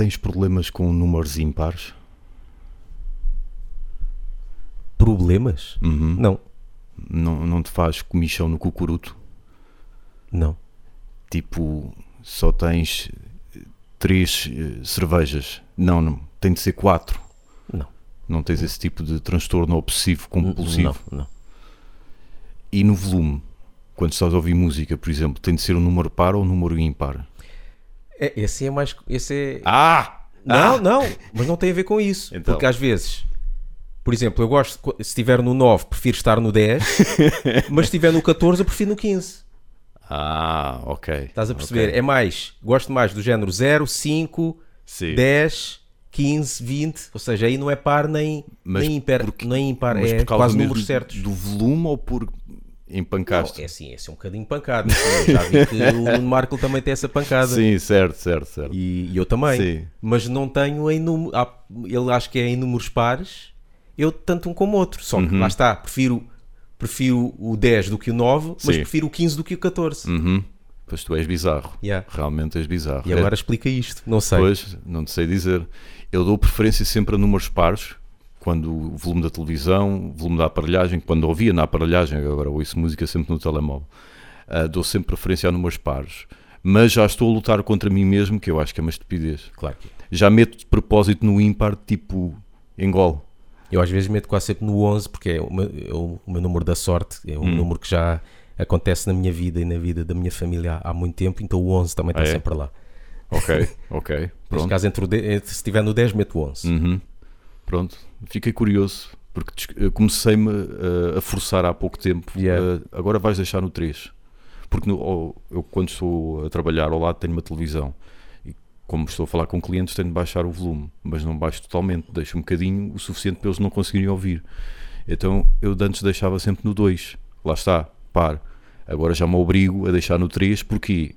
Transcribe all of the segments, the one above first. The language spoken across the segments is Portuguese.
Tens problemas com números ímpares? Problemas? Uhum. Não, Não, não te faz comichão no cucuruto? não. Tipo, só tens eh, três eh, cervejas. Não, não, tem de ser quatro. Não. Não tens esse tipo de transtorno obsessivo compulsivo. Não, não. E no volume, quando estás a ouvir música, por exemplo, tem de ser um número par ou um número ímpar? É, esse é mais. Esse é. Ah! Não, Ah! não, mas não tem a ver com isso. Então. Porque às vezes, por exemplo, eu gosto, se estiver no 9, prefiro estar no 10, mas se estiver no 14, eu prefiro no 15. Ah, ok. Estás a perceber? Ok. É mais, gosto mais do género 0, 5, Sim. 10, 15, 20. Ou seja, aí não é par nem, Mas nem ímpar, porque- nem ímpar Mas é por causa quase números certos. do volume ou por empancaste? Não, é assim, é um bocadinho pancada. Eu já vi que o Nuno Marco também tem essa pancada. Sim, certo, certo, certo. E, e eu também. Sim. Mas não tenho em número. Ele acho que é em números pares. Eu tanto um como outro. Só que Uhum. lá está. Prefiro, prefiro o 10 do que o 9, mas Sim. prefiro o 15 do que o 14. Uhum. Pois tu és bizarro. Yeah. Realmente és bizarro. E agora explica isto. Não sei. Pois, não te sei dizer. Eu dou preferência sempre a números pares, quando o volume da televisão, o volume da aparelhagem, quando ouvia na aparelhagem, agora ouço música sempre no telemóvel, ah, dou sempre preferência a números pares. Mas já estou a lutar contra mim mesmo, que eu acho que é uma estupidez. Claro que é. Já meto de propósito no ímpar, tipo engole. Eu às vezes meto quase sempre no 11 porque é o meu, é o meu número da sorte. É um Hum. número que já acontece na minha vida e na vida da minha família há, há muito tempo. Então o 11 também está Ah, é? sempre lá. Ok, ok. Neste Pronto. caso, entre entre- se estiver no 10, meto o 11. Uhum. Pronto, fiquei curioso, porque eu comecei-me uh, a forçar há pouco tempo. Yeah. uh, agora vais deixar no 3. Porque no- oh, eu, quando estou a trabalhar ao lado, tenho uma televisão. E como estou a falar com clientes, tenho de baixar o volume, mas não baixo totalmente, deixo um bocadinho, o suficiente para eles não conseguirem ouvir. Então eu de antes deixava sempre no 2. Lá está, par. Agora já me obrigo a deixar no 3, porque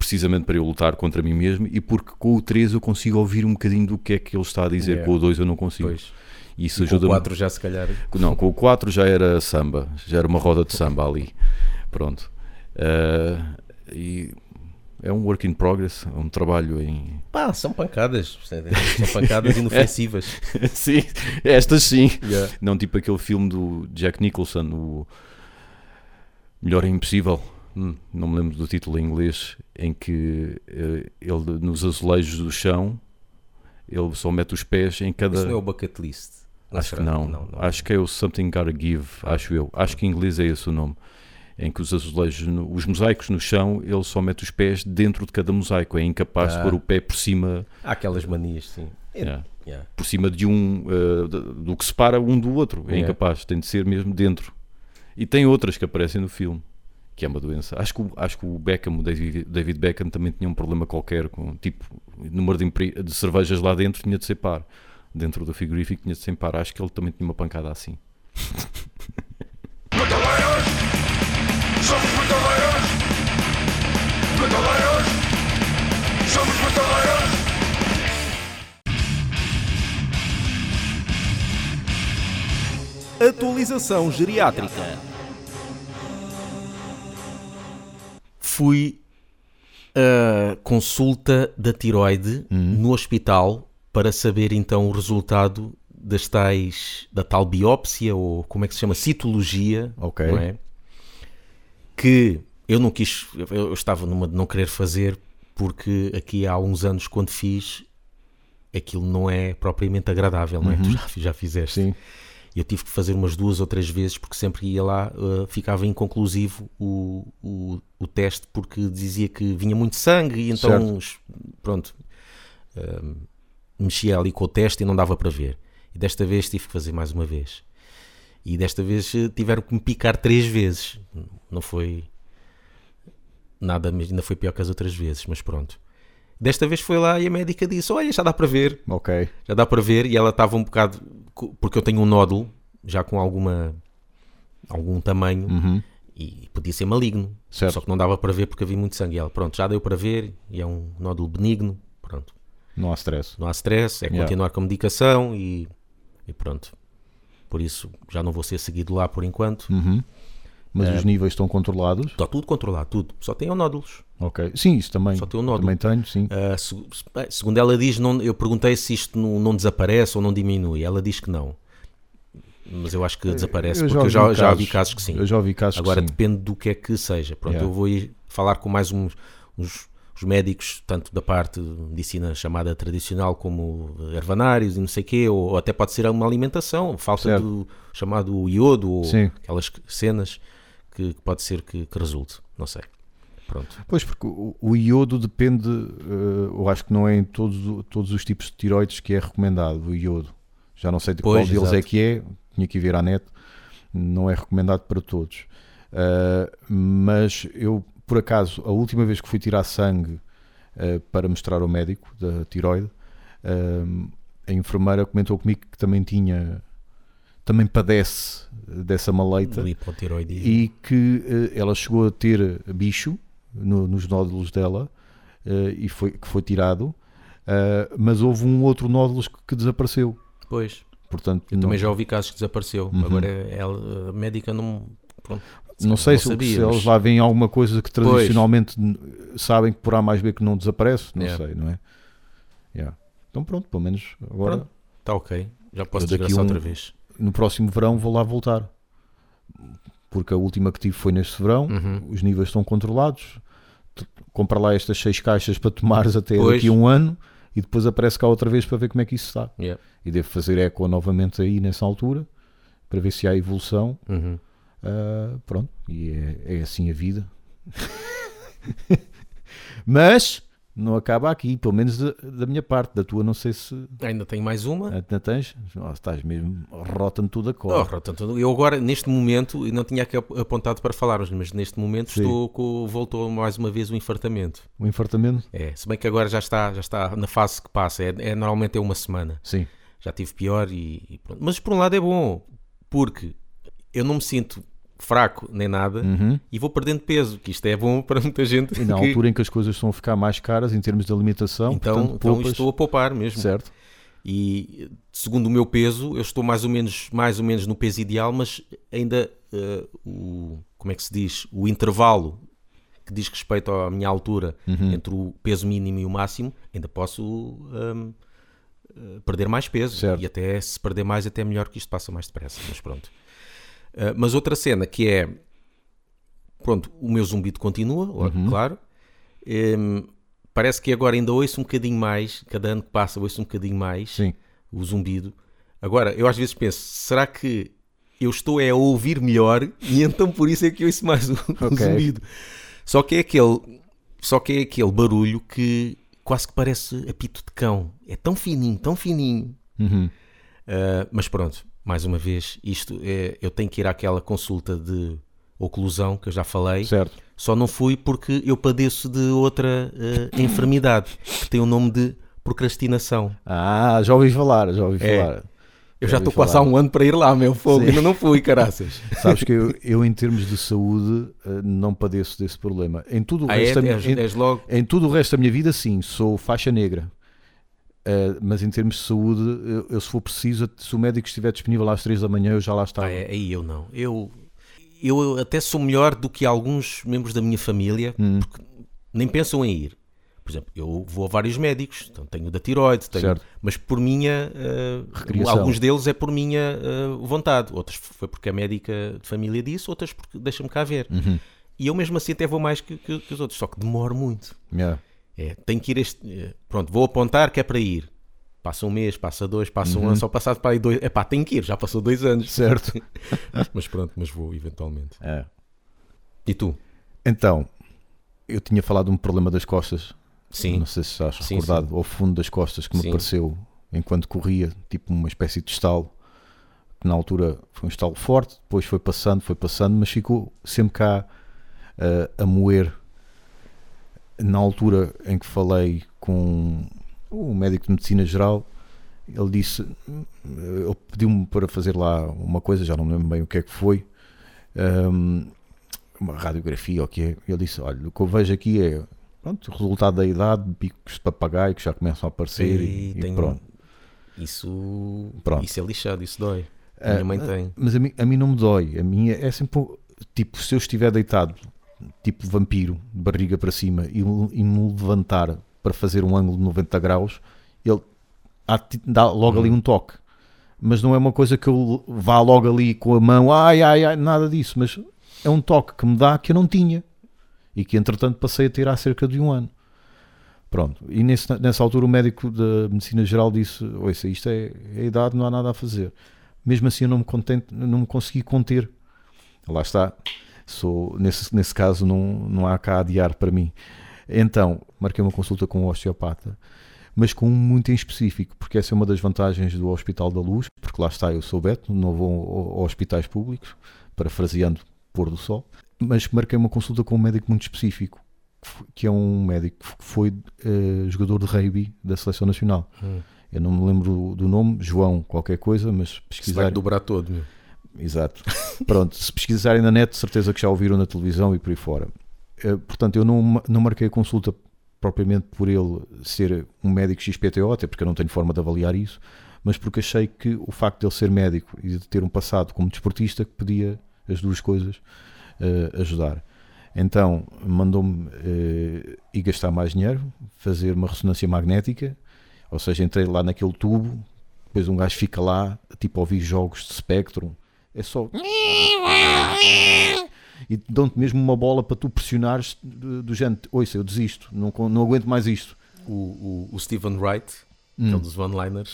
precisamente para eu lutar contra mim mesmo e porque com o 3 eu consigo ouvir um bocadinho do que é que ele está a dizer, Yeah. com o 2 eu não consigo. Pois. Isso E com o ajuda 4 já se calhar. Não, com o 4 já era samba, já era uma roda de samba ali. Pronto. Ah, e é um work in progress, é um trabalho em. Pá, são pancadas. São pancadas inofensivas. sim, estas sim. Yeah. Não tipo aquele filme do Jack Nicholson, o Melhor é Impossível. Hum, não me lembro do título em inglês, em que eh, ele nos azulejos do chão ele só mete os pés em cada. Isso não é o bucket list. Acho que será? não. Acho que é o Something Gotta Give, acho eu. Acho que em inglês é esse o nome. Em que os azulejos, os mosaicos no chão, ele só mete os pés dentro de cada mosaico. É incapaz de Ah. pôr o pé por cima, Há aquelas manias, sim. É, Yeah. yeah. por cima de um de- do que separa um do outro. É Yeah. incapaz, tem de ser mesmo dentro. E tem outras que aparecem no filme, que é uma doença. Acho que, acho que o Beckham, o David, Beckham, também tinha um problema qualquer com tipo número de, de cervejas lá dentro tinha de ser par. Dentro do frigorífico tinha de ser par. Acho que ele também tinha uma pancada assim. Somos! Somos! Atualização geriátrica. Fui a consulta da tiroide no hospital para saber então o resultado das tais, da tal biópsia ou como é que se chama? Citologia. Ok. é? Que eu não quis, eu, estava numa de não querer fazer porque aqui há uns anos quando fiz aquilo não é propriamente agradável, não é? Tu já, já fizeste. Sim. Eu tive que fazer umas duas ou três vezes porque sempre ia lá, uh, ficava inconclusivo o, o, o teste porque dizia que vinha muito sangue e então, es- pronto, um, mexia ali com o teste e não dava para ver. E desta vez tive que fazer mais uma vez. E desta vez eh, tiveram que me picar três vezes. Não foi nada, mas ainda foi pior que as outras vezes, mas pronto. Desta vez foi lá e a médica disse: Olha, já dá para ver Ok. já dá para ver e ela estava um bocado porque eu tenho um nódulo já com alguma algum tamanho e podia ser maligno Certo. só que não dava para ver porque havia muito sangue e ela pronto já deu para ver e é um nódulo benigno pronto Não há stress. não há stress é Yeah. continuar com a medicação e, e pronto por isso já não vou ser seguido lá por enquanto Mas os níveis estão controlados. está tudo controlado tudo só tenho nódulos Ok. Sim, isso também. Só tem um nódulo. Também tenho, sim. Bem, segundo ela diz, não, eu perguntei se isto não, não desaparece ou não diminui. Ela diz que não. Mas eu acho que desaparece, porque eu ouvi já, já vi casos que sim. Eu já ouvi casos Agora que sim. depende do que é que seja. Pronto, Yeah. eu vou ir falar com mais uns, uns, médicos, tanto da parte de medicina chamada tradicional como ervanários e não sei o quê, ou, até pode ser uma alimentação, falta Certo. do chamado iodo ou Sim. aquelas cenas que, que pode ser que, que resulte. Não sei. Pronto. Pois, porque o, o iodo depende, eh, eu acho que não é em todos, todos os tipos de tiroides que é recomendado o iodo. Já não sei de qual Pois, deles é exato. que é, tinha que ver à net, não é recomendado para todos. Eh, mas eu, por acaso, a última vez que fui tirar sangue eh, para mostrar ao médico da tiroide, a enfermeira comentou comigo que também tinha, também padece dessa maleita e que eh, ela chegou a ter bicho no- nos nódulos dela eh, e foi, que foi tirado, eh, mas houve um outro nódulo que, desapareceu. Pois. Portanto, Eu não, também já ouvi casos que desapareceu. Uhum. Agora ela, a médica não. Pronto, não sei se, sabia, se mas- eles lá veem alguma coisa que tradicionalmente n- sabem que por A mais B que não desaparece, não Yeah. sei, não é? Yeah. Então pronto, pelo menos agora. Está ok. Já posso desgraçar um- outra vez. No próximo verão vou lá voltar. Porque a última que tive foi neste verão, Uhum. os níveis estão controlados. Tu- Compra lá estas seis caixas para tomares até Pois. daqui a um ano e depois aparece cá outra vez para ver como é que isso está. Yeah. E devo fazer eco novamente aí nessa altura para ver se há evolução. Uhum. Ah, pronto, e é, é assim a vida. Mas não acaba aqui, pelo menos da, da minha parte, da tua, não sei se Ainda tenho mais uma. ainda tens. Oh, estás mesmo, rota-me tudo a Oh, cor. portanto, eu agora, neste momento, e não tinha aqui ap- apontado para falarmos, mas neste momento Sim. estou com, voltou mais uma vez o infartamento. O infartamento? É, se bem que agora já está, já está na fase que passa, é, é- normalmente é uma semana. Sim. Já tive pior e, e pronto. Mas por um lado é bom, porque eu não me sinto fraco nem nada Uhum. e vou perdendo peso, que isto é bom para muita gente. E na que- altura em que as coisas estão a ficar mais caras em termos de alimentação, então, portanto, então poupas, estou a poupar mesmo. certo? E segundo o meu peso, eu estou mais ou menos, mais ou menos no peso ideal, mas ainda eh, o como é que se diz? O intervalo que diz respeito à minha altura Uhum. entre o peso mínimo e o máximo, ainda posso hum, eh, perder mais peso. Certo. E até se perder mais, até melhor que isto passa mais depressa. Mas pronto. Eh, mas outra cena que é pronto, o meu zumbido continua, Uhum. claro. Hum, parece que agora ainda ouço um bocadinho mais, cada ano que passa ouço um bocadinho mais Sim. o zumbido. Agora, eu às vezes penso, será que eu estou é a ouvir melhor e então por isso é que eu ouço mais o, o Ok. zumbido? Só que é aquele, só que é aquele barulho que quase que parece apito de cão. É tão fininho, tão fininho. Uhum. Ah, mas pronto, mais uma vez, isto é, eu tenho que ir àquela consulta de oclusão que eu já falei. Certo. Só não fui porque eu padeço de outra ah, enfermidade que tem o nome de procrastinação. Ah, já ouvi falar, já ouvi É. falar. Eu Já estou quase há um ano para ir lá, meu fogo. Ainda não fui, caraças. Sabes que eu, eu, em termos de saúde, eh, não padeço desse problema. Em tudo o Ah, é? resto da logo. Em tudo o resto da minha vida, sim, sou faixa negra. Uh, mas em termos de saúde, eu, eu, se for preciso, se o médico estiver disponível às 3 da manhã, eu já lá estava. Ah, é, aí eu não. Eu, eu até sou melhor do que alguns membros da minha família, Hum. porque nem pensam em ir. Por exemplo, eu vou a vários médicos, então tenho da tiroide, tenho, Certo. mas por minha. eh, Recriação. alguns deles é por minha eh, vontade, outros foi porque a médica de família disse, outras porque deixa-me cá ver. Uhum. E eu mesmo assim até vou mais que, que- que os outros, só que demoro muito. Yeah. É, tenho que ir este. eh, Pronto, vou apontar que é para ir. Passa um mês, passa dois, passa um ano, só passado para aí dois. É pá, tenho que ir, já passou dois anos. Certo. Mas pronto, mas vou eventualmente. É. E tu? Então, eu tinha falado de um problema das costas. Sim. Não sei se estás Sim, recordado. Ao fundo das costas que me Sim. apareceu enquanto corria, tipo uma espécie de estalo. Que na altura foi um estalo forte, depois foi passando, foi passando, mas ficou sempre cá eh, a moer. Na altura em que falei com o médico de medicina geral, ele disse, ele pediu-me para fazer lá uma coisa, já não me lembro bem o que é que foi, hum, uma radiografia ou o que é. Ele disse: Olha, o que eu vejo aqui é pronto, o resultado da idade, bicos de papagaio que já começam a aparecer e, e tenho- pronto. Isso, Pronto. isso é lixado, isso dói. A Ah, minha mãe tem. Mas a mim, a mim não me dói, a minha é sempre tipo, se eu estiver deitado tipo vampiro, de barriga para cima, e, e me levantar para fazer um ângulo de 90 graus, ele dá logo ali um toque. Mas não é uma coisa que eu vá logo ali com a mão, ai, ai, ai, nada disso. Mas é um toque que me dá que eu não tinha. E que entretanto passei a ter há cerca de um ano. Pronto. E nesse- nessa altura o médico da Medicina Geral disse: Ouça, isto é, é a idade, não há nada a fazer. Mesmo assim eu não me, contente, não me consegui conter. Lá está. Sou, nesse, nesse caso não, não há cá adiar para mim. Então, marquei uma consulta com um osteopata, mas com um muito em específico, porque essa é uma das vantagens do Hospital da Luz, porque lá está, eu sou Beto, não vou a- hospitais públicos, parafraseando pôr do sol, mas marquei uma consulta com um médico muito específico, que é um médico que foi eh, jogador de rugby da Seleção Nacional. Hum. Eu não me lembro do nome, João, qualquer coisa, mas Isso vai pesquisar. dobrar todo, meu. Exato. Pronto, se pesquisarem na net, certeza que já ouviram na televisão e por aí fora. Eh, portanto, eu não, não marquei a consulta propriamente por ele ser um médico XPTO, até porque eu não tenho forma de avaliar isso, mas porque achei que o facto de ele ser médico e de ter um passado como desportista que podia as duas coisas eh, ajudar. Então, mandou-me eh, ir gastar mais dinheiro, fazer uma ressonância magnética, ou seja, entrei lá naquele tubo, depois um gajo fica lá, tipo ouvir jogos de Spectrum, é só. E dão-te mesmo uma bola para tu pressionares do, do género, ouça, eu desisto, não, não aguento mais isto. O, o, o Stephen Wright, Hum. aquele dos one-liners,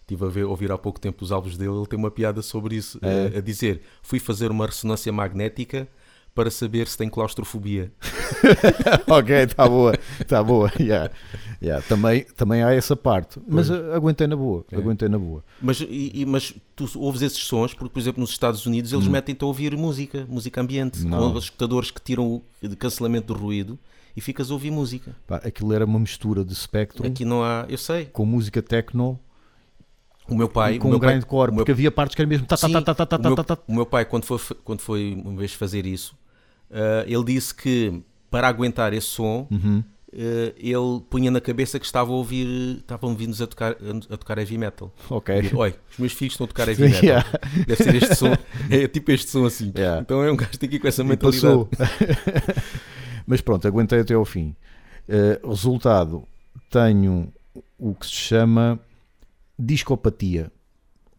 estive a ver, ouvir há pouco tempo os álbuns dele, ele tem uma piada sobre isso, É. a, a dizer, fui fazer uma ressonância magnética para saber se tem claustrofobia. ok, está boa, está boa. yeah. Yeah. Também, também há essa parte, mas aguentei na boa, É. aguentei na boa. Mas, e, mas tu ouves esses sons, porque, por exemplo, nos Estados Unidos eles metem-te a ouvir música, música ambiente, Hum. Não. com os escutadores que tiram o de cancelamento do ruído e ficas a ouvir música. Pá, aquilo era uma mistura de Spectrum Aqui não há, eu sei, com música techno o meu pai... e o com meu um pai- grindcore, o meu- porque havia partes que era mesmo. tá, tá, Sim, tá, tá, tá, tá, o, meu, tá, tá. o meu pai, quando foi, quando foi uma vez fazer isso, ah, ele disse que para aguentar esse som, Uhum. ah, ele punha na cabeça que estava a ouvir, estavam vindo a tocar, a tocar heavy metal. Ok. Olha, os meus filhos estão a tocar heavy metal. Yeah. Deve ser este som, é tipo este som assim. Yeah. Então é um gajo aqui com essa mentalidade. Mas pronto, aguentei até ao fim. Eh, resultado, tenho o que se chama discopatia.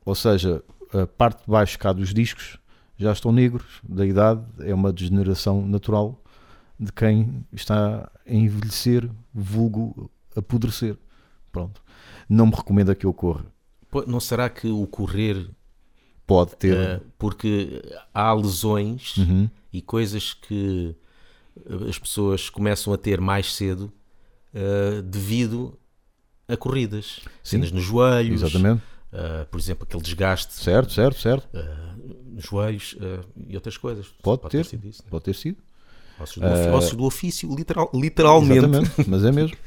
Ou seja, a parte de baixo cá dos discos já estão negros da idade, é uma degeneração natural de quem está a envelhecer, vulgo apodrecer. Pronto. Não me recomenda que eu corra. Pô, Não será que o correr, Pode ter. ah, porque há lesões Uhum. e coisas que eh, as pessoas começam a ter mais cedo eh, devido a corridas, cenas nos joelhos, Exatamente. eh, por exemplo, aquele desgaste Certo, certo, certo. eh, nos joelhos eh, e outras coisas. Pode ter. sido isso, né? Pode ter sido. ossos, do, ofi- ossos do ofício, literal- literalmente. Exatamente, mas é mesmo.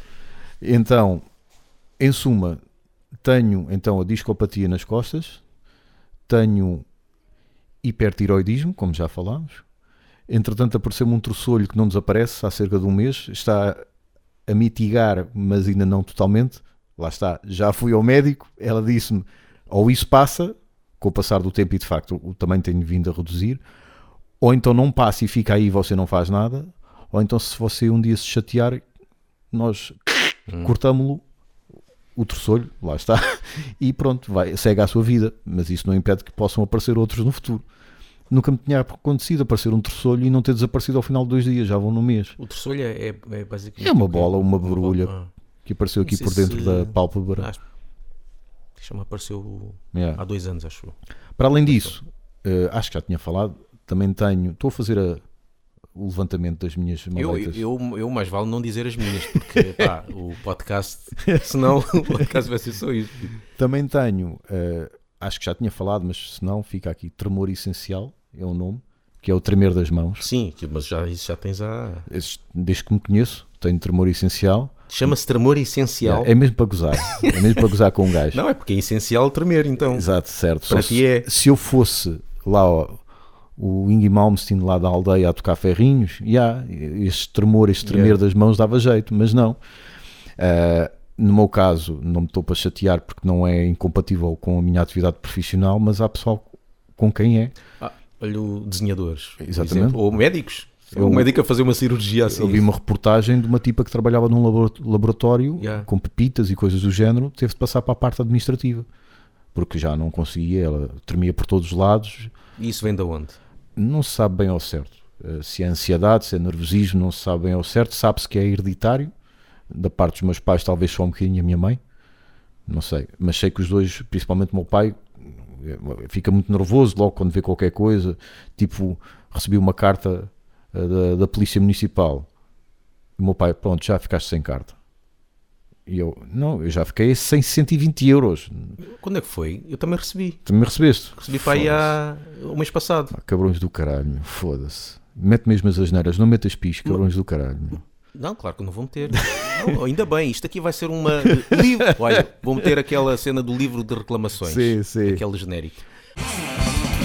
Então, em suma, tenho então a discopatia nas costas, tenho hipertiroidismo, como já falámos. Entretanto, apareceu-me um trossolho que não desaparece há cerca de um mês, está a mitigar, mas ainda não totalmente. Lá está, já fui ao médico, ela disse-me, ou isso passa, com o passar do tempo e de facto o tamanho tem vindo a reduzir, ou então não passa e fica aí e você não faz nada, ou então se você um dia se chatear, nós cortamos-lo o terçolho, lá está, e pronto, vai, segue a sua vida, mas isso não impede que possam aparecer outros no futuro. Nunca me tinha acontecido aparecer um terçolho e não ter desaparecido ao final de dois dias, já vão no mês. O terçolho é, é, basicamente. É uma bola, uma borbulha bola, que apareceu aqui por dentro se- da pálpebra. ah, acho- Deixa-me apareceu Yeah. há dois anos, acho eu. Para além disso, eh, acho que já tinha falado, também tenho, estou a fazer a- o levantamento das minhas Eu, maletas. eu, eu mais vale não dizer as minhas, porque pá, o podcast, senão o podcast vai ser só isso. Também tenho, eh, acho que já tinha falado, mas se não, fica aqui, tremor essencial, é o nome, que é o tremer das mãos. Sim, mas já, isso já tens a. Desde que me conheço, tenho tremor essencial. Chama-se tremor essencial. É mesmo para gozar, é mesmo para gozar com um gajo. Não, é porque é essencial tremer, então. Exato, certo. Para ti se, é. se eu fosse lá ó, o Ingy Malmsteen lá da aldeia a tocar ferrinhos, já, este tremor, este tremer Yeah. das mãos dava jeito, mas não. Ah, no meu caso, não me estou para chatear porque não é incompatível com a minha atividade profissional, mas há pessoal com quem é. Ah, olha, desenhadores, Exatamente. exemplo, ou médicos. Eu, um médico a fazer uma cirurgia assim. Eu vi uma reportagem de uma tipa que trabalhava num labora- laboratório Yeah. com pepitas e coisas do género, teve de passar para a parte administrativa. Porque já não conseguia, ela tremia por todos os lados, E isso vem de onde? não se sabe bem ao certo. Eh, Se é ansiedade, se é nervosismo, não se sabe bem ao certo. Sabe-se que é hereditário, da parte dos meus pais, talvez só um bocadinho a minha mãe, não sei. Mas sei que os dois, principalmente o meu pai, eh, fica muito nervoso logo quando vê qualquer coisa. Tipo, recebi uma carta da, da Polícia Municipal. E o meu pai, pronto, já ficaste sem carta. E eu, não, eu já fiquei sem 120 euros. Quando é que foi? Eu também recebi. Tu me recebeste? Recebi para aí há o mês passado. Pá, cabrões do caralho, foda-se. Mete mesmo as asneiras, não metas pis, cabrões do caralho. meu. Não, claro que não vou meter. Não, ainda bem, isto aqui vai ser uma. Livro. Olha, vou meter aquela cena do livro de reclamações. Sim, sim. Aquele genérico.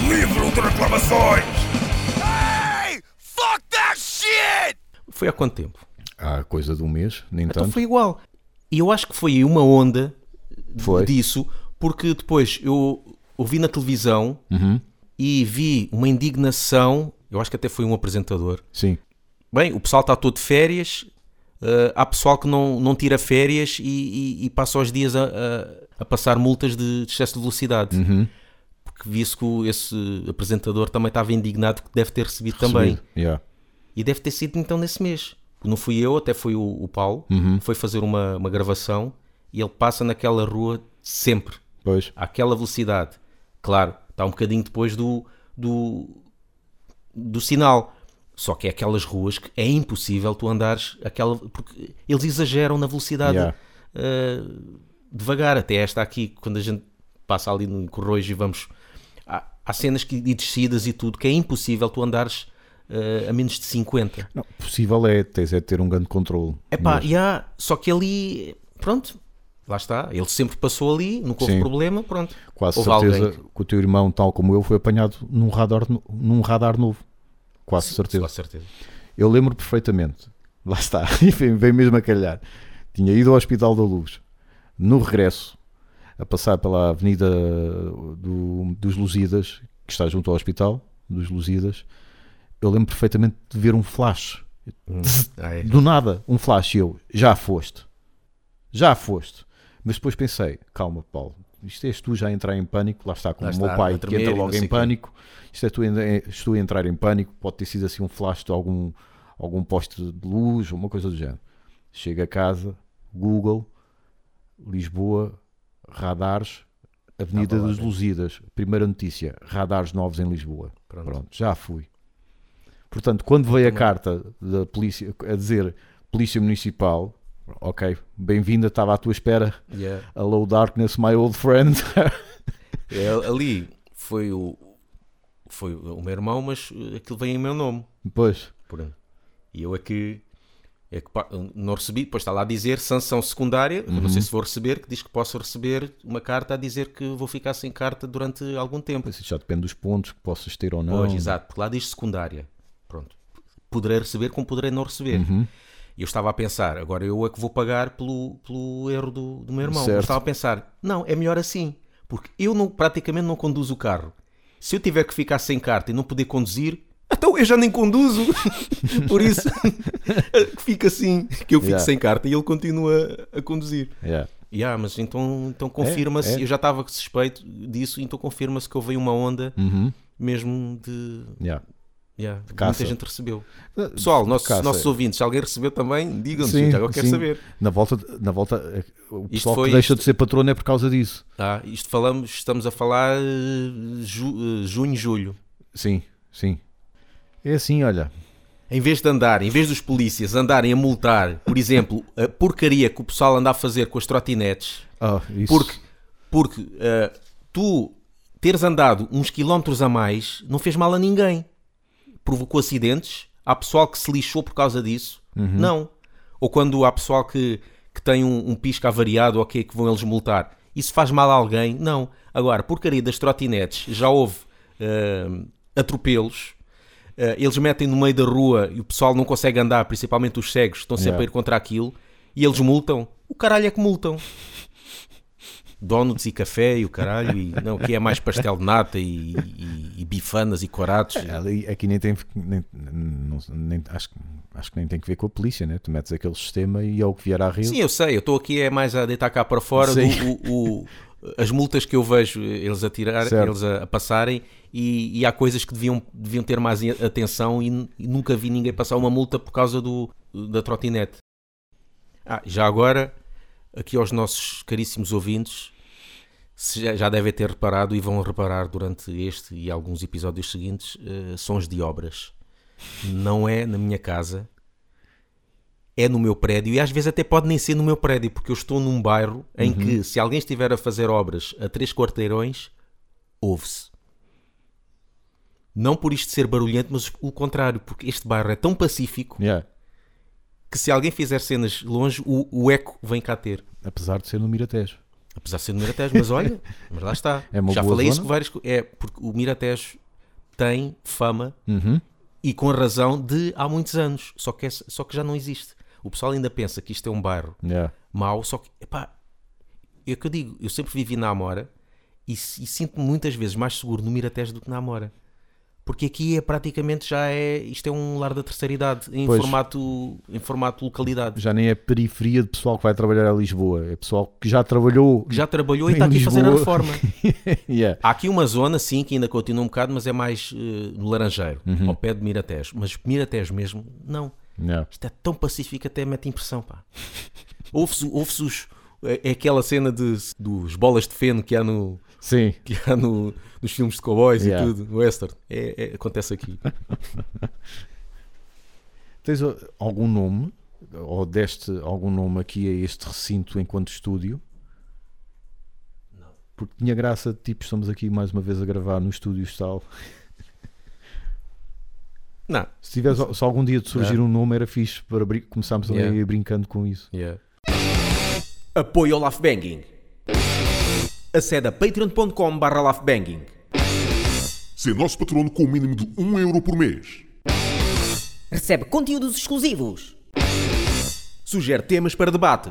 Livro de reclamações! Foi há quanto tempo? Há coisa de um mês, nem Então tanto. foi igual. E eu acho que foi uma onda Foi. disso, porque depois eu ouvi na televisão Uhum, e vi uma indignação. Eu acho que até foi um apresentador. Sim, Bem, o pessoal está todo de férias. eh, há pessoal que não, não tira férias e, e- e passa os dias a, a- a passar multas de excesso de velocidade. Uhum. Porque vi-se que esse apresentador também estava indignado que deve ter recebido também. Recebido, yeah. E deve ter sido então nesse mês. Não fui eu, até foi o, o Paulo, Uhum. foi fazer uma, uma gravação e ele passa naquela rua sempre, Pois, àquela velocidade. Claro, está um bocadinho depois do, do, do sinal. Só que é aquelas ruas que é impossível tu andares aquela. Porque eles exageram na velocidade Yeah. eh, devagar. Até esta aqui, quando a gente passa ali no Corroios e vamos. Há, há cenas que, e descidas e tudo que é impossível tu andares eh, a menos de 50. não, possível é, tens é ter um grande controle. Mas- e há, só que ali, pronto, lá está. Ele sempre passou ali, nunca houve Sim. problema, pronto. Quase houve certeza alguém que o teu irmão, tal como eu, foi apanhado num radar, num radar novo. Quase certeza. Com certeza. Eu lembro perfeitamente. Lá está, e vem, vem mesmo a calhar. Tinha ido ao Hospital da Luz. No regresso, a passar pela Avenida do- dos Lusíadas, que está junto ao Hospital dos Lusíadas, eu lembro perfeitamente de ver um flash. Ah, é. Do nada, um flash. E eu, já foste. Já foste. Mas depois pensei, calma, Paulo, isto és tu já a entrar em pânico. Lá está, como Lá o meu está, pai a que entra logo em pânico. Isto é tu, estou a entrar em pânico. Pode ter sido assim um flash de algum, algum poste de luz, uma coisa do género. Chego a casa, Google, Lisboa, radares, Avenida lá dos dentro. Lusíadas. Primeira notícia, radares novos em Lisboa. Pronto. Pronto, já fui. Portanto, quando veio a carta da polícia a dizer Polícia Municipal, ok, bem-vinda, estava à tua espera. Yeah. Hello Darkness, my old friend. É, ali foi o, foi o meu irmão, mas eh, aquilo vem em meu nome. pois, Pronto. E eu é que, é que não recebi, depois está lá a dizer sanção secundária, eu não Uhum. sei se vou receber, que diz que posso receber uma carta a dizer que vou ficar sem carta durante algum tempo. isso já depende dos pontos que possas ter ou não. Pois, exato, porque lá diz secundária. Pronto. Poderei receber como poderei não receber. Uhum. E eu estava a pensar, agora eu é que vou pagar pelo, pelo erro do, do meu irmão. Certo. Eu estava a pensar, não, é melhor assim. Porque eu não, praticamente não conduzo o carro. Se eu tiver que ficar sem carta e não poder conduzir, então eu já nem conduzo. Por isso, fica assim, que eu fico Yeah. sem carta e ele continua a conduzir. Yeah. Yeah, mas então, então confirma-se, é. eu já estava suspeito disso, então confirma-se que houve uma onda Uhum. mesmo de, Yeah. Yeah, muita gente recebeu. Pessoal, nossos, Caça. nossos ouvintes, se alguém recebeu também, digam-nos, Sim, agora quero sim. saber. Na volta, na volta eh, o pessoal foi que deixa isto. de ser patrono é por causa disso. Tá? Isto falamos, estamos a falar eh, ju- eh, junho, julho. Sim, sim. É assim, olha. Em vez de andar, em vez dos polícias andarem a multar, por exemplo, a porcaria que o pessoal anda a fazer com as trotinetes, Ah, porque, porque eh, tu teres andado uns quilómetros a mais não fez mal a ninguém. Provocou acidentes. Há pessoal que se lixou por causa disso. Não. Ou quando há pessoal que, que tem um, um pisca avariado, ok, que vão eles multar. Isso faz mal a alguém? Não. Agora, porcaria das trotinetes, já houve eh, atropelos. Eh, eles metem no meio da rua e o pessoal não consegue andar, principalmente os cegos, estão sempre Yeah. a ir contra aquilo. E eles multam. O caralho é que multam. Donuts e café e o caralho, e não, que é mais pastel de nata e, e- e bifanas e coratos. É, ali, aqui nem tem. Nem, não, nem, acho, acho que nem tem que ver com a polícia, né? Tu metes aquele sistema e é o que vier à rede. Sim, eu sei, eu estou aqui é mais a deitar cá para fora do, o, o- as multas que eu vejo eles a tirar, Certo. eles a, a passarem, e, e há coisas que deviam, deviam ter mais atenção e, e nunca vi ninguém passar uma multa por causa do, da trotinete. Ah, já agora, aqui aos nossos caríssimos ouvintes, se já, devem ter reparado e vão reparar durante este e alguns episódios seguintes eh, sons de obras. Não é na minha casa, é no meu prédio e às vezes até pode nem ser no meu prédio, porque eu estou num bairro em que se alguém estiver a fazer obras a três quarteirões, ouve-se. Não por isto ser barulhento, mas o contrário, porque este bairro é tão pacífico Yeah. Que se alguém fizer cenas longe, o, o eco vem cá ter. Apesar de ser no Miratejo. Apesar de ser no Miratejo, mas olha, mas lá está. É Já falei isso zona. com vários. É porque o Miratejo tem fama Uhum. e com razão de há muitos anos, só que, é- só que já não existe. O pessoal ainda pensa que isto é um bairro Yeah. mau, só que, epá, é o que eu digo, eu sempre vivi na Amora e, e sinto-me muitas vezes mais seguro no Miratejo do que na Amora. Porque aqui é praticamente já é, isto é um lar da terceira idade, em, Pois. formato, em formato localidade. Já nem é periferia de pessoal que vai trabalhar a Lisboa. É pessoal que já trabalhou. Que já trabalhou e está aqui a fazer a Lisboa. reforma. yeah. Há aqui uma zona, sim, que ainda continua um bocado, mas é mais eh, no Laranjeiro, Uhum. ao pé de Miratejo. Mas Miratejo mesmo, não. Yeah. Isto é tão pacífico até mete impressão, pá. Ouve-se ouve os... É é aquela cena de, dos bolas de feno que há, no, Sim. que há no, nos filmes de cowboys Yeah. e tudo, western. É, é- acontece aqui. Tens algum nome? Ou deste algum nome aqui a este recinto enquanto estúdio? Não. Porque tinha graça, tipo, estamos aqui mais uma vez a gravar no estúdio e tal. Não. Se, tivesse, se algum dia de surgir Yeah. um nome, era fixe para começarmos também Yeah. a ir brincando com isso. Apoio ao Laughbanging. Acede a patreon.com barra. Ser nosso patrono com o mínimo de 1 euro por mês. Recebe conteúdos exclusivos. Sugere temas para debate.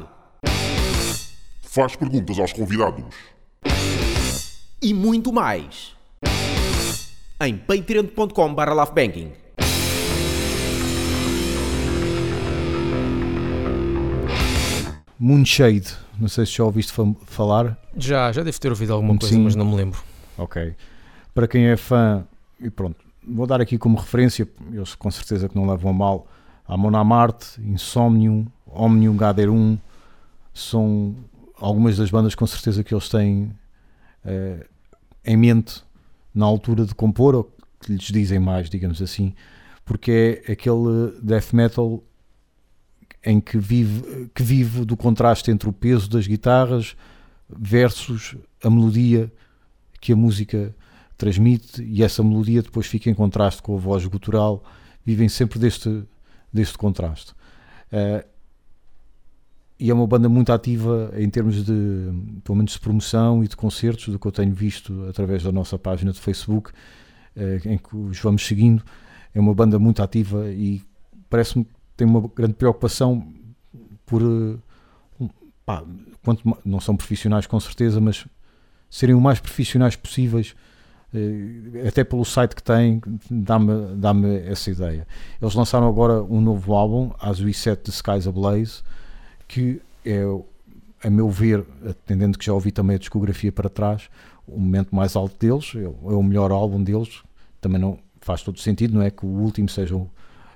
Faz perguntas aos convidados. e muito mais em patreon.com barra. Moonshade, não sei se já ouviste falar. Já, já devo ter ouvido alguma coisa, Sim. mas não me lembro. Ok. Para quem é fã, e pronto, vou dar aqui como referência, eles com certeza que não levam a mal, a Monamarte, Insomnium, Omnium Gader 1, são algumas das bandas com certeza que eles têm eh, em mente na altura de compor, ou que lhes dizem mais, digamos assim, porque é aquele death metal em que vive, que vive do contraste entre o peso das guitarras versus a melodia que a música transmite e essa melodia depois fica em contraste com a voz gutural, vivem sempre deste, deste contraste. Eh, e é uma banda muito ativa em termos de, pelo menos, de promoção e de concertos, do que eu tenho visto através da nossa página de Facebook, eh, em que os vamos seguindo. É uma banda muito ativa e parece-me tem uma grande preocupação por. eh, pá, quanto não são profissionais com certeza, mas serem o mais profissionais possíveis, eh, até pelo site que têm, dá-me dá essa ideia. Eles lançaram agora um novo álbum, As We Set the Skies Ablaze, que é, a meu ver, atendendo que já ouvi também a discografia para trás, o momento mais alto deles, é, o- é melhor álbum deles, também não faz todo sentido, não é que o último seja o,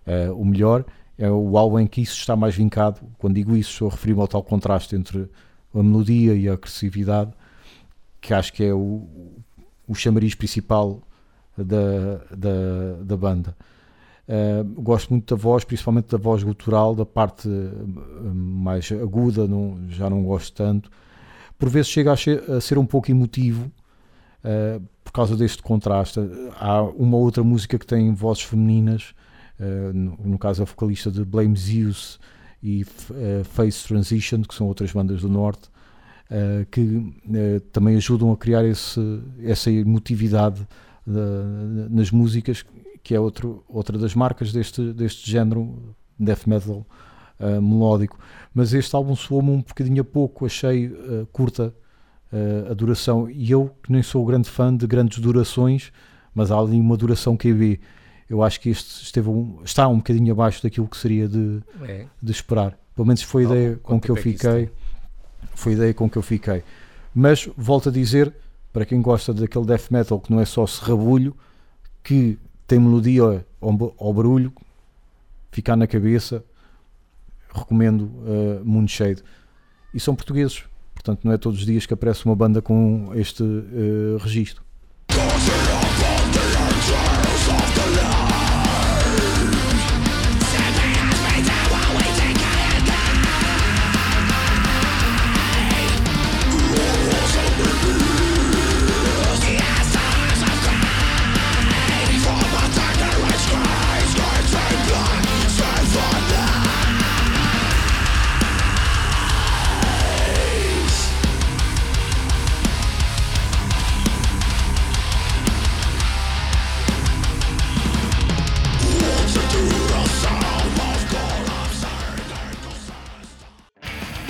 eh, o melhor, é o álbum em que isso está mais vincado. Quando digo isso, estou a referir-me ao tal contraste entre a melodia e a agressividade, que acho que é o, o chamariz principal da, da, da banda. Uh, gosto muito da voz, principalmente da voz gutural, da parte uh, mais aguda, não, já não gosto tanto. Por vezes chega a ser, a ser um pouco emotivo uh, por causa deste contraste. Há uma outra música que tem vozes femininas, no, no caso a vocalista de Blame Zeus e uh, Face Transition, que são outras bandas do Norte, uh, que também ajudam a criar esse, essa emotividade nas músicas, que é outro, outra das marcas deste, deste género death metal uh, melódico. Mas este álbum soou-me um bocadinho a pouco, achei uh, curta uh, a duração. E eu, que nem sou grande fã de grandes durações, mas há ali uma duração QB. Eu acho que este esteve um- está um bocadinho abaixo daquilo que seria de, É. de esperar. Pelo menos foi a ideia com que eu é fiquei. Foi a ideia com que eu fiquei. Mas volto a dizer, para quem gosta daquele death metal que não é só serrabulho, que tem melodia ao barulho, ficar na cabeça, recomendo uh, Moonshade. E são portugueses, portanto não é todos os dias que aparece uma banda com este uh, registro.